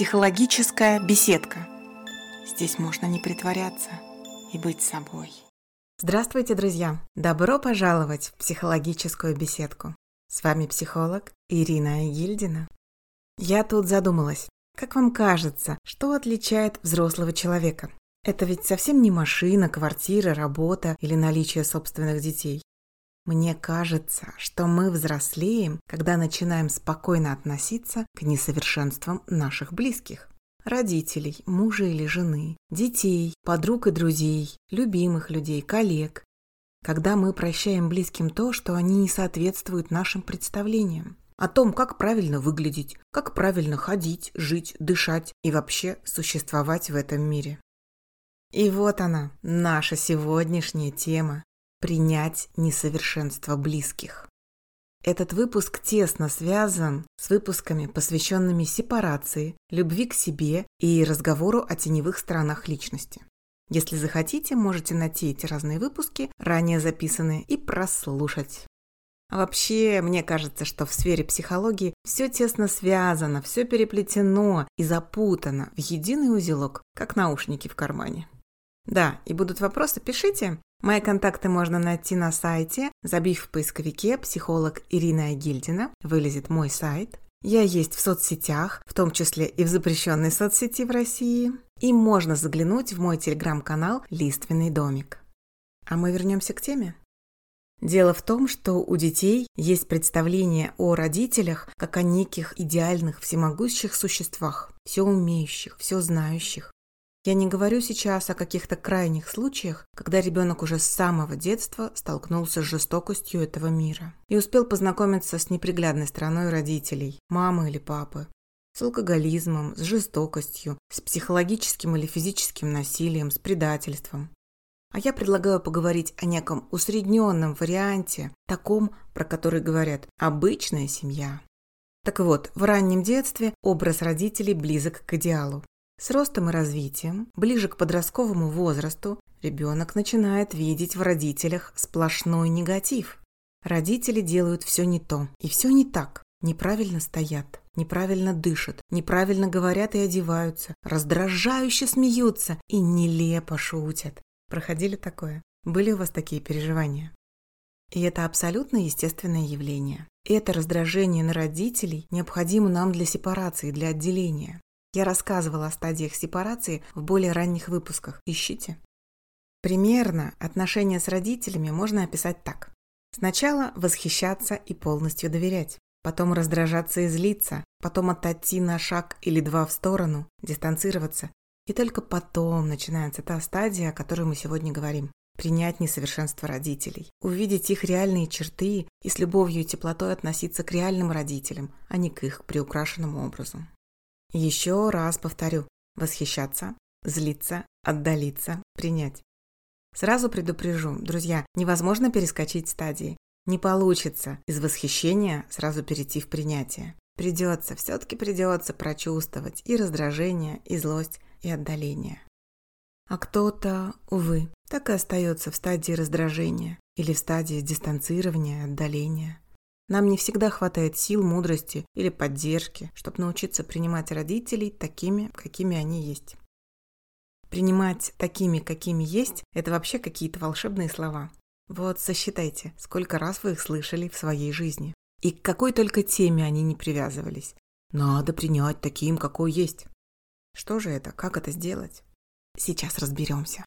Психологическая беседка. Здесь можно не притворяться и быть собой. Здравствуйте, друзья! Добро пожаловать в психологическую беседку. С вами психолог Ирина Гильдина. Я тут задумалась. Как вам кажется, что отличает взрослого человека? Это ведь совсем не машина, квартира, работа или наличие собственных детей. Мне кажется, что мы взрослеем, когда начинаем спокойно относиться к несовершенствам наших близких. Родителей, мужа или жены, детей, подруг и друзей, любимых людей, коллег. Когда мы прощаем близким то, что они не соответствуют нашим представлениям о том, как правильно выглядеть, как правильно ходить, жить, дышать и вообще существовать в этом мире. И вот она, наша сегодняшняя тема принять несовершенство близких. Этот выпуск тесно связан с выпусками, посвященными сепарации, любви к себе и разговору о теневых сторонах личности. Если захотите, можете найти эти разные выпуски, ранее записанные, и прослушать. вообще, мне кажется, что в сфере психологии все тесно связано, все переплетено и запутано в единый узелок, как наушники в кармане. Да, и будут вопросы, пишите. Мои контакты можно найти на сайте, забив в поисковике «Психолог Ирина Гильдина», вылезет мой сайт. Я есть в соцсетях, в том числе и в запрещенной соцсети в России. И можно заглянуть в мой телеграм-канал «Лиственный домик». А мы вернемся к теме. Дело в том, что у детей есть представление о родителях как о неких идеальных всемогущих существах, все умеющих, все знающих, я не говорю сейчас о каких-то крайних случаях, когда ребенок уже с самого детства столкнулся с жестокостью этого мира и успел познакомиться с неприглядной стороной родителей, мамы или папы, с алкоголизмом, с жестокостью, с психологическим или физическим насилием, с предательством. А я предлагаю поговорить о неком усредненном варианте, таком, про который говорят «обычная семья». Так вот, в раннем детстве образ родителей близок к идеалу. С ростом и развитием, ближе к подростковому возрасту, ребенок начинает видеть в родителях сплошной негатив. Родители делают все не то и все не так. Неправильно стоят, неправильно дышат, неправильно говорят и одеваются, раздражающе смеются и нелепо шутят. Проходили такое? Были у вас такие переживания? И это абсолютно естественное явление. Это раздражение на родителей необходимо нам для сепарации, для отделения. Я рассказывала о стадиях сепарации в более ранних выпусках. Ищите. Примерно отношения с родителями можно описать так. Сначала восхищаться и полностью доверять. Потом раздражаться и злиться. Потом отойти на шаг или два в сторону, дистанцироваться. И только потом начинается та стадия, о которой мы сегодня говорим. Принять несовершенство родителей, увидеть их реальные черты и с любовью и теплотой относиться к реальным родителям, а не к их приукрашенному образу. Еще раз повторю. Восхищаться, злиться, отдалиться, принять. Сразу предупрежу, друзья, невозможно перескочить стадии. Не получится из восхищения сразу перейти в принятие. Придется, все-таки придется прочувствовать и раздражение, и злость, и отдаление. А кто-то, увы, так и остается в стадии раздражения или в стадии дистанцирования, отдаления. Нам не всегда хватает сил, мудрости или поддержки, чтобы научиться принимать родителей такими, какими они есть. Принимать такими, какими есть – это вообще какие-то волшебные слова. Вот сосчитайте, сколько раз вы их слышали в своей жизни. И к какой только теме они не привязывались. Надо принять таким, какой есть. Что же это? Как это сделать? Сейчас разберемся.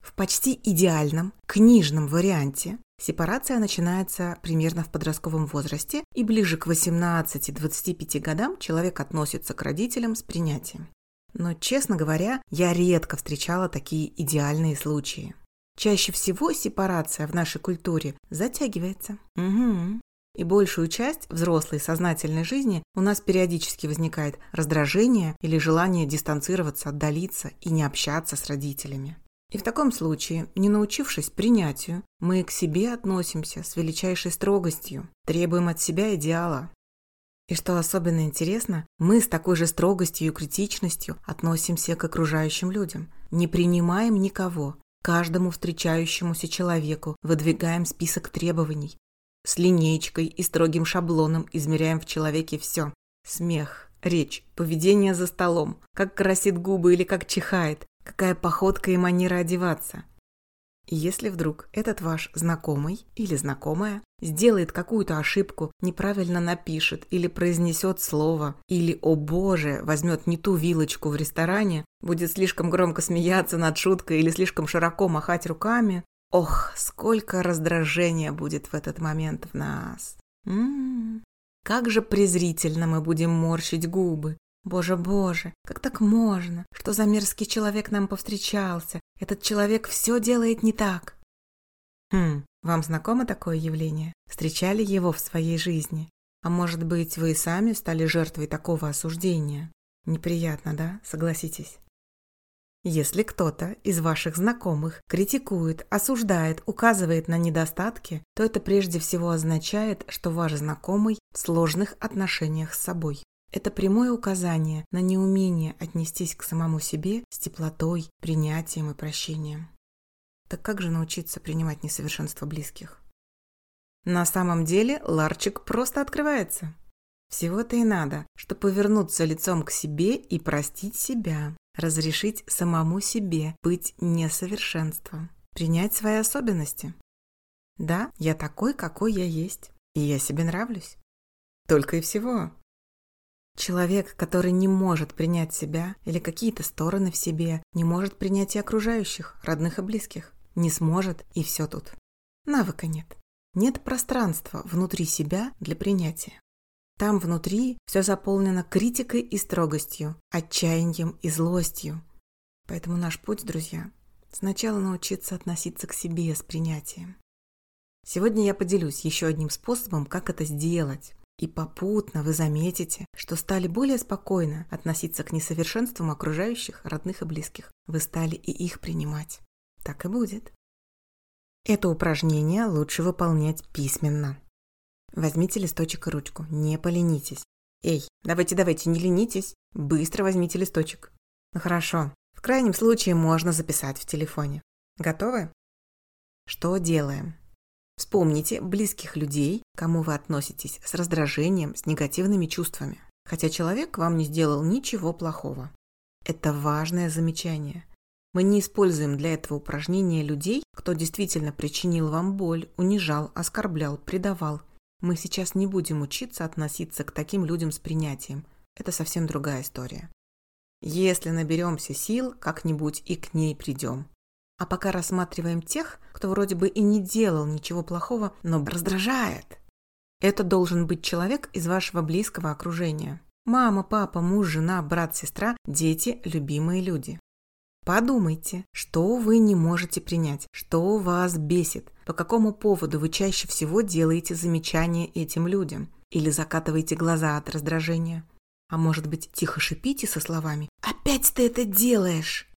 В почти идеальном книжном варианте сепарация начинается примерно в подростковом возрасте, и ближе к 18-25 годам человек относится к родителям с принятием. Но, честно говоря, я редко встречала такие идеальные случаи. Чаще всего сепарация в нашей культуре затягивается. Угу. И большую часть взрослой сознательной жизни у нас периодически возникает раздражение или желание дистанцироваться, отдалиться и не общаться с родителями. И в таком случае, не научившись принятию, мы к себе относимся с величайшей строгостью, требуем от себя идеала. И что особенно интересно, мы с такой же строгостью и критичностью относимся к окружающим людям, не принимаем никого, каждому встречающемуся человеку выдвигаем список требований, с линейкой и строгим шаблоном измеряем в человеке все – смех, речь, поведение за столом, как красит губы или как чихает, какая походка и манера одеваться. Если вдруг этот ваш знакомый или знакомая сделает какую-то ошибку, неправильно напишет или произнесет слово, или, о боже, возьмет не ту вилочку в ресторане, будет слишком громко смеяться над шуткой или слишком широко махать руками, ох, сколько раздражения будет в этот момент в нас. М -м -м. Как же презрительно мы будем морщить губы, Боже, боже, как так можно? Что за мерзкий человек нам повстречался? Этот человек все делает не так. Хм, вам знакомо такое явление? Встречали его в своей жизни? А может быть, вы и сами стали жертвой такого осуждения? Неприятно, да? Согласитесь. Если кто-то из ваших знакомых критикует, осуждает, указывает на недостатки, то это прежде всего означает, что ваш знакомый в сложных отношениях с собой. Это прямое указание на неумение отнестись к самому себе с теплотой, принятием и прощением. Так как же научиться принимать несовершенство близких? На самом деле ларчик просто открывается. Всего-то и надо, чтобы повернуться лицом к себе и простить себя, разрешить самому себе быть несовершенством, принять свои особенности. Да, я такой, какой я есть, и я себе нравлюсь. Только и всего. Человек, который не может принять себя или какие-то стороны в себе, не может принять и окружающих, родных и близких. Не сможет, и все тут. Навыка нет. Нет пространства внутри себя для принятия. Там внутри все заполнено критикой и строгостью, отчаянием и злостью. Поэтому наш путь, друзья, сначала научиться относиться к себе с принятием. Сегодня я поделюсь еще одним способом, как это сделать. И попутно вы заметите, что стали более спокойно относиться к несовершенствам окружающих, родных и близких. Вы стали и их принимать. Так и будет. Это упражнение лучше выполнять письменно. Возьмите листочек и ручку, не поленитесь. Эй, давайте-давайте, не ленитесь, быстро возьмите листочек. Ну хорошо, в крайнем случае можно записать в телефоне. Готовы? Что делаем? Вспомните близких людей, кому вы относитесь с раздражением, с негативными чувствами, хотя человек вам не сделал ничего плохого. Это важное замечание. Мы не используем для этого упражнения людей, кто действительно причинил вам боль, унижал, оскорблял, предавал. Мы сейчас не будем учиться относиться к таким людям с принятием. Это совсем другая история. Если наберемся сил, как-нибудь и к ней придем. А пока рассматриваем тех, кто вроде бы и не делал ничего плохого, но раздражает. Это должен быть человек из вашего близкого окружения. Мама, папа, муж, жена, брат, сестра, дети, любимые люди. Подумайте, что вы не можете принять, что вас бесит, по какому поводу вы чаще всего делаете замечания этим людям или закатываете глаза от раздражения. А может быть, тихо шипите со словами «Опять ты это делаешь!»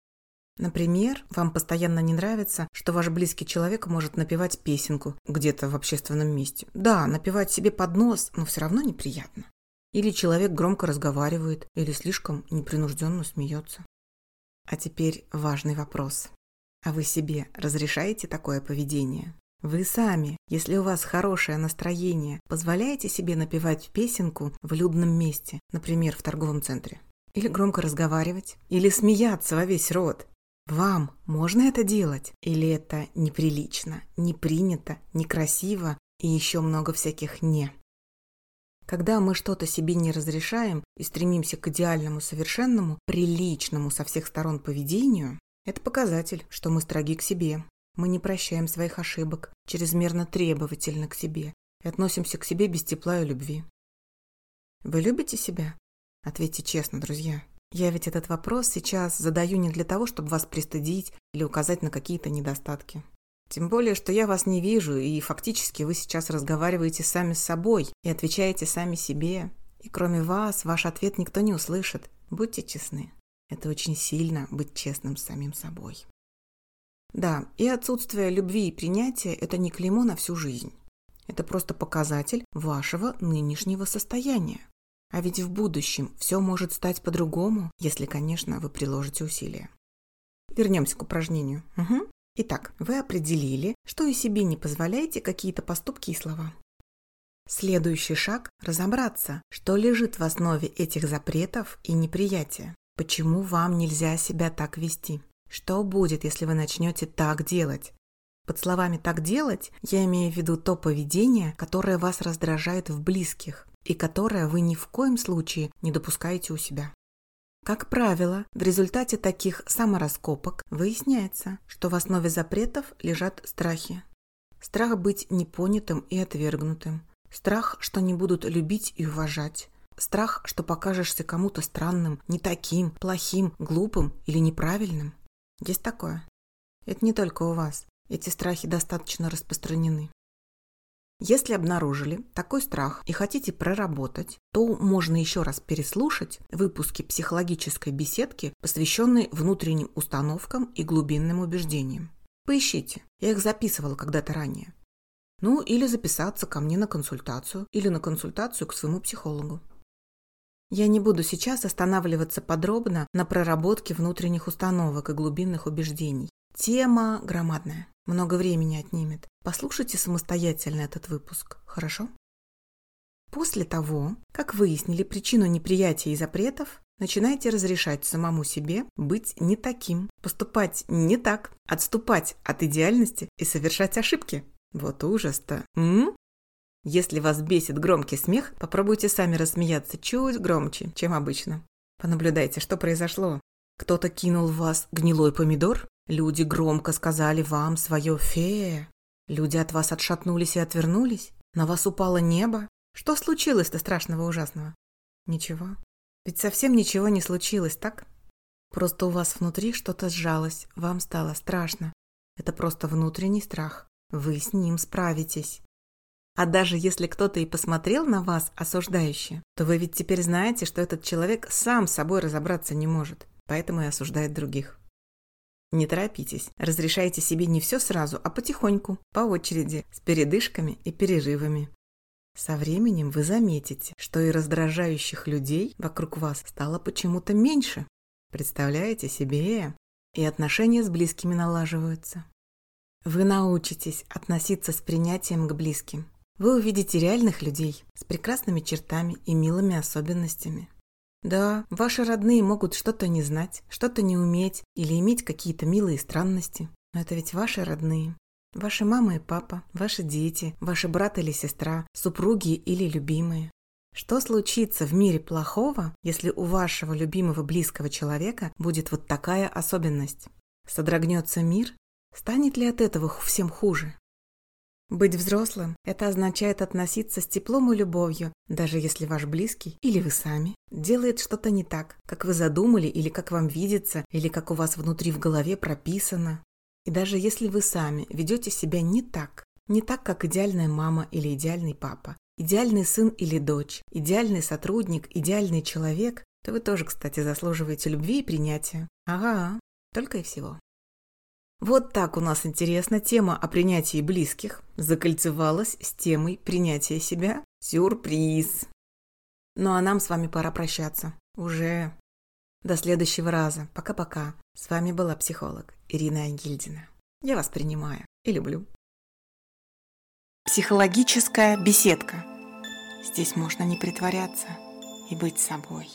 Например, вам постоянно не нравится, что ваш близкий человек может напевать песенку где-то в общественном месте. Да, напевать себе под нос, но все равно неприятно. Или человек громко разговаривает, или слишком непринужденно смеется. А теперь важный вопрос. А вы себе разрешаете такое поведение? Вы сами, если у вас хорошее настроение, позволяете себе напевать песенку в людном месте, например, в торговом центре? Или громко разговаривать? Или смеяться во весь рот? Вам можно это делать? Или это неприлично, не принято, некрасиво и еще много всяких «не»? Когда мы что-то себе не разрешаем и стремимся к идеальному, совершенному, приличному со всех сторон поведению, это показатель, что мы строги к себе. Мы не прощаем своих ошибок, чрезмерно требовательны к себе и относимся к себе без тепла и любви. Вы любите себя? Ответьте честно, друзья. Я ведь этот вопрос сейчас задаю не для того, чтобы вас пристыдить или указать на какие-то недостатки. Тем более, что я вас не вижу, и фактически вы сейчас разговариваете сами с собой и отвечаете сами себе. И кроме вас, ваш ответ никто не услышит. Будьте честны. Это очень сильно быть честным с самим собой. Да, и отсутствие любви и принятия – это не клеймо на всю жизнь. Это просто показатель вашего нынешнего состояния. А ведь в будущем все может стать по-другому, если, конечно, вы приложите усилия. Вернемся к упражнению. Угу. Итак, вы определили, что и себе не позволяете какие-то поступки и слова. Следующий шаг – разобраться, что лежит в основе этих запретов и неприятия. Почему вам нельзя себя так вести? Что будет, если вы начнете так делать? Под словами «так делать» я имею в виду то поведение, которое вас раздражает в близких и которое вы ни в коем случае не допускаете у себя. Как правило, в результате таких самораскопок выясняется, что в основе запретов лежат страхи. Страх быть непонятым и отвергнутым. Страх, что не будут любить и уважать. Страх, что покажешься кому-то странным, не таким, плохим, глупым или неправильным. Есть такое. Это не только у вас. Эти страхи достаточно распространены. Если обнаружили такой страх и хотите проработать, то можно еще раз переслушать выпуски психологической беседки, посвященные внутренним установкам и глубинным убеждениям. Поищите, я их записывала когда-то ранее. Ну, или записаться ко мне на консультацию, или на консультацию к своему психологу. Я не буду сейчас останавливаться подробно на проработке внутренних установок и глубинных убеждений. Тема громадная, много времени отнимет. Послушайте самостоятельно этот выпуск, хорошо? После того, как выяснили причину неприятия и запретов, начинайте разрешать самому себе быть не таким, поступать не так, отступать от идеальности и совершать ошибки. Вот ужас-то. Если вас бесит громкий смех, попробуйте сами рассмеяться чуть громче, чем обычно. Понаблюдайте, что произошло. Кто-то кинул в вас гнилой помидор? Люди громко сказали вам свое «фе». Люди от вас отшатнулись и отвернулись? На вас упало небо? Что случилось-то страшного ужасного? Ничего. Ведь совсем ничего не случилось, так? Просто у вас внутри что-то сжалось, вам стало страшно. Это просто внутренний страх. Вы с ним справитесь. А даже если кто-то и посмотрел на вас осуждающе, то вы ведь теперь знаете, что этот человек сам с собой разобраться не может, поэтому и осуждает других. Не торопитесь, разрешайте себе не все сразу, а потихоньку, по очереди, с передышками и перерывами. Со временем вы заметите, что и раздражающих людей вокруг вас стало почему-то меньше. Представляете себе? И отношения с близкими налаживаются. Вы научитесь относиться с принятием к близким. Вы увидите реальных людей с прекрасными чертами и милыми особенностями. Да, ваши родные могут что-то не знать, что-то не уметь или иметь какие-то милые странности. Но это ведь ваши родные. Ваши мама и папа, ваши дети, ваши брат или сестра, супруги или любимые. Что случится в мире плохого, если у вашего любимого близкого человека будет вот такая особенность? Содрогнется мир? Станет ли от этого всем хуже? Быть взрослым – это означает относиться с теплом и любовью, даже если ваш близкий или вы сами делает что-то не так, как вы задумали или как вам видится, или как у вас внутри в голове прописано. И даже если вы сами ведете себя не так, не так, как идеальная мама или идеальный папа, идеальный сын или дочь, идеальный сотрудник, идеальный человек, то вы тоже, кстати, заслуживаете любви и принятия. Ага, только и всего. Вот так у нас интересно тема о принятии близких закольцевалась с темой принятия себя. Сюрприз! Ну а нам с вами пора прощаться. Уже. До следующего раза. Пока-пока. С вами была психолог Ирина Агильдина. Я вас принимаю и люблю. Психологическая беседка. Здесь можно не притворяться и быть собой.